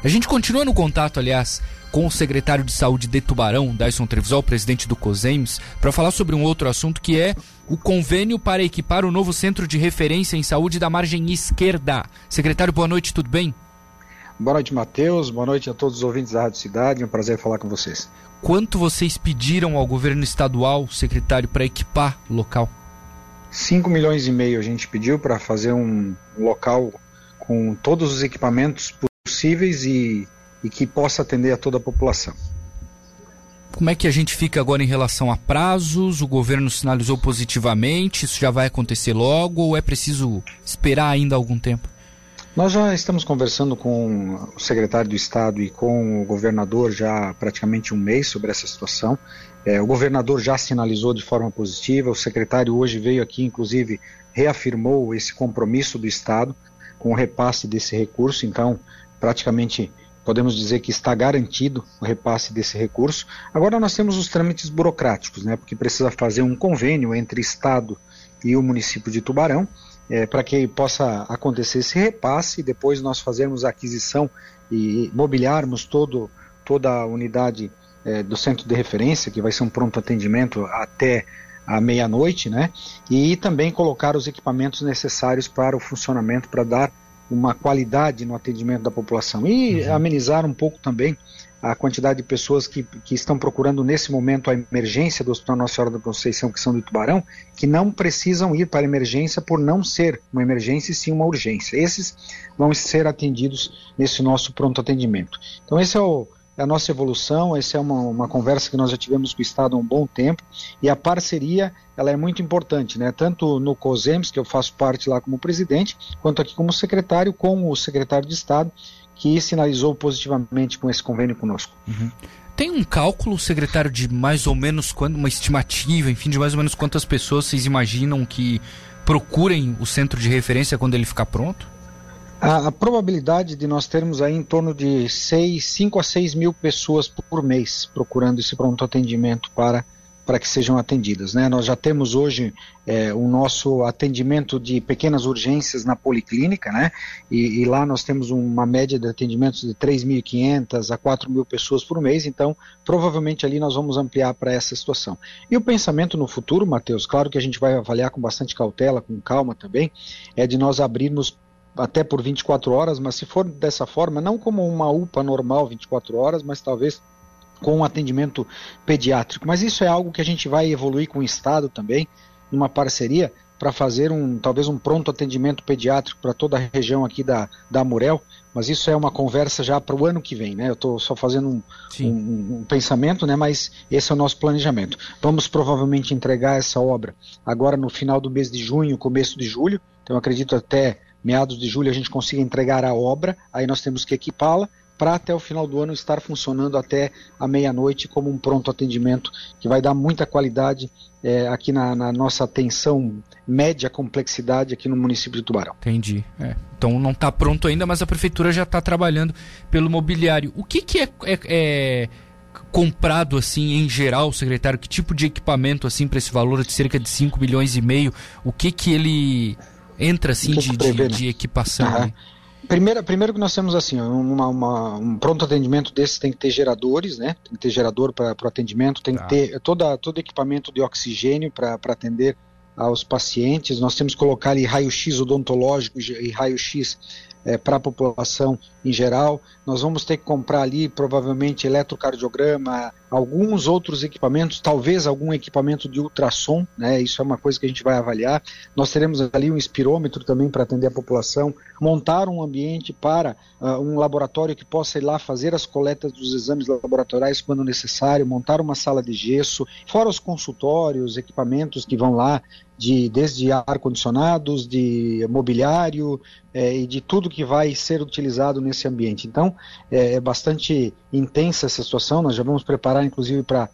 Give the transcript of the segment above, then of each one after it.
A gente continua no contato, aliás, com o secretário de Saúde de Tubarão, Dyson Trevisol, presidente do COSEMS, para falar sobre um outro assunto que é o convênio para equipar o novo centro de referência em saúde da margem esquerda. Secretário, boa noite, tudo bem? Boa noite, Matheus. Boa noite a todos os ouvintes da Rádio Cidade. É um prazer falar com vocês. Quanto vocês pediram ao governo estadual, secretário, para equipar o local? 5 milhões e meio a gente pediu para fazer um local com todos os equipamentos possíveis e, e que possa atender a toda a população. Como é que a gente fica agora em relação a prazos? O governo sinalizou positivamente, isso já vai acontecer logo ou é preciso esperar ainda algum tempo? Nós já estamos conversando com o secretário do Estado e com o governador já há praticamente um mês sobre essa situação. É, o governador já sinalizou de forma positiva, o secretário hoje veio aqui, inclusive, reafirmou esse compromisso do Estado com o repasse desse recurso, então praticamente podemos dizer que está garantido o repasse desse recurso. Agora nós temos os trâmites burocráticos, né, porque precisa fazer um convênio entre Estado e o município de Tubarão, é, para que possa acontecer esse repasse e depois nós fazermos a aquisição e mobiliarmos todo, toda a unidade é, do centro de referência, que vai ser um pronto atendimento até a meia-noite, né? E também colocar os equipamentos necessários para o funcionamento, para dar uma qualidade no atendimento da população e uhum. amenizar um pouco também a quantidade de pessoas que, que estão procurando nesse momento a emergência do Hospital Nossa Senhora da Conceição, que são do Tubarão, que não precisam ir para a emergência por não ser uma emergência e sim uma urgência. Esses vão ser atendidos nesse nosso pronto atendimento. Então esse é o, a nossa evolução, essa é uma, uma conversa que nós já tivemos com o Estado há um bom tempo, e a parceria ela é muito importante, né? tanto no COSEMS, que eu faço parte lá como presidente, quanto aqui como secretário, com o secretário de Estado, que sinalizou positivamente com esse convênio conosco. Uhum. Tem um cálculo, secretário, de mais ou menos quando, uma estimativa, enfim, de mais ou menos quantas pessoas vocês imaginam que procurem o centro de referência quando ele ficar pronto? A, a, probabilidade de nós termos aí em torno de 6, 5 a 6 mil pessoas por mês procurando esse pronto atendimento para, para que sejam atendidas. Né? Nós já temos hoje é, o nosso atendimento de pequenas urgências na policlínica, né? e, e lá nós temos uma média de atendimentos de 3.500 a 4 mil pessoas por mês, então provavelmente ali nós vamos ampliar para essa situação. E o pensamento no futuro, Matheus, claro que a gente vai avaliar com bastante cautela, com calma também, é de nós abrirmos até por 24 horas, mas se for dessa forma, não como uma UPA normal 24 horas, mas talvez com um atendimento pediátrico. Mas isso é algo que a gente vai evoluir com o Estado também, numa parceria, para fazer um talvez um pronto atendimento pediátrico para toda a região aqui da, da Amurel, mas isso é uma conversa já para o ano que vem, né? Eu estou só fazendo um, um, um, pensamento, né? Mas esse é o nosso planejamento. Vamos provavelmente entregar essa obra agora no final do mês de junho, começo de julho, então acredito até meados de julho a gente consiga entregar a obra, aí nós temos que equipá-la para até o final do ano estar funcionando até a meia-noite como um pronto atendimento que vai dar muita qualidade é, aqui na, na, nossa atenção média complexidade aqui no município de Tubarão. Entendi. É. Então não está pronto ainda, mas a prefeitura já está trabalhando pelo mobiliário. O que, que é, é, é comprado assim em geral, secretário? Que tipo de equipamento assim para esse valor de cerca de 5 milhões e meio? O que que ele entra assim de, de, né? de, equipação? Uhum. Primeiro, primeiro que nós temos assim, uma, uma, um pronto atendimento desses tem que ter geradores, né? Tem que ter gerador para o atendimento, tem tá. que ter toda, todo equipamento de oxigênio para atender aos pacientes. Nós temos que colocar ali raio-x odontológico e raio-x é, para a população em geral. Nós vamos ter que comprar ali provavelmente eletrocardiograma, alguns outros equipamentos, talvez algum equipamento de ultrassom, né? Isso é uma coisa que a gente vai avaliar. Nós teremos ali um espirômetro também para atender a população, montar um ambiente para uh, um laboratório que possa ir lá fazer as coletas dos exames laboratoriais quando necessário, montar uma sala de gesso, fora os consultórios, equipamentos que vão lá de desde ar condicionados, de mobiliário é, e de tudo que vai ser utilizado nesse ambiente. Então é, é bastante intensa essa situação. Nós já vamos preparar, inclusive, para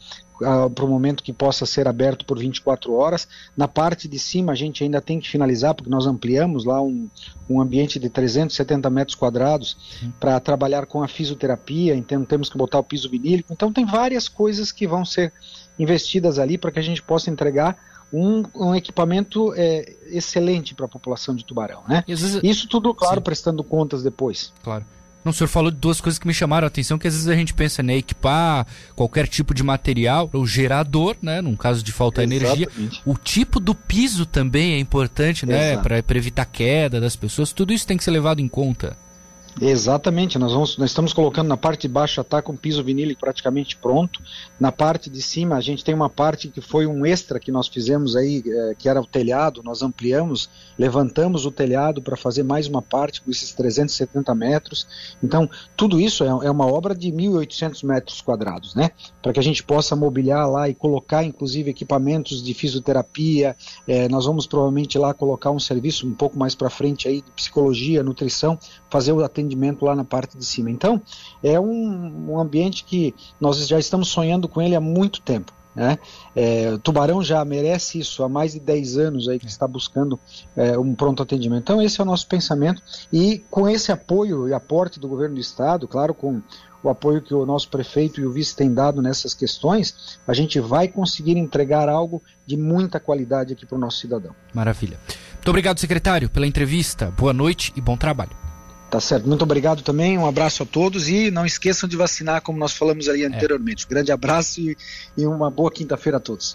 para o momento que possa ser aberto por 24 horas. Na parte de cima a gente ainda tem que finalizar, porque nós ampliamos lá um, um ambiente de 370 metros quadrados uhum. para trabalhar com a fisioterapia, então temos que botar o piso vinílico. Então tem várias coisas que vão ser investidas ali para que a gente possa entregar um, um equipamento é, excelente para a população de Tubarão. Né? Vezes... Isso tudo, claro, Sim. prestando contas depois. Claro. Não, o senhor falou de duas coisas que me chamaram a atenção, que às vezes a gente pensa, né, equipar qualquer tipo de material, o gerador, né, num caso de faltar energia. O tipo do piso também é importante, né, para evitar queda das pessoas. Tudo isso tem que ser levado em conta. Exatamente, nós, vamos, nós estamos colocando na parte de baixo está com piso vinílico praticamente pronto. Na parte de cima a gente tem uma parte que foi um extra que nós fizemos aí, é, que era o telhado, nós ampliamos, levantamos o telhado para fazer mais uma parte com esses 370 metros. Então, tudo isso é, é uma obra de 1.800 metros quadrados, né? Para que a gente possa mobiliar lá e colocar inclusive equipamentos de fisioterapia. É, nós vamos provavelmente lá colocar um serviço um pouco mais para frente aí de psicologia, nutrição, fazer o atendimento atendimento lá na parte de cima. Então, é um, um ambiente que nós já estamos sonhando com ele há muito tempo. Né? É, Tubarão já merece isso há mais de 10 anos aí que está buscando é, um pronto atendimento. Então esse é o nosso pensamento e com esse apoio e aporte do governo do estado, claro, com o apoio que o nosso prefeito e o vice têm dado nessas questões, a gente vai conseguir entregar algo de muita qualidade aqui para o nosso cidadão. Maravilha. Muito obrigado, secretário, pela entrevista. Boa noite e bom trabalho. Tá certo. Muito obrigado também. Um abraço a todos e não esqueçam de vacinar, como nós falamos ali é. anteriormente. Um grande abraço e, e uma boa quinta-feira a todos.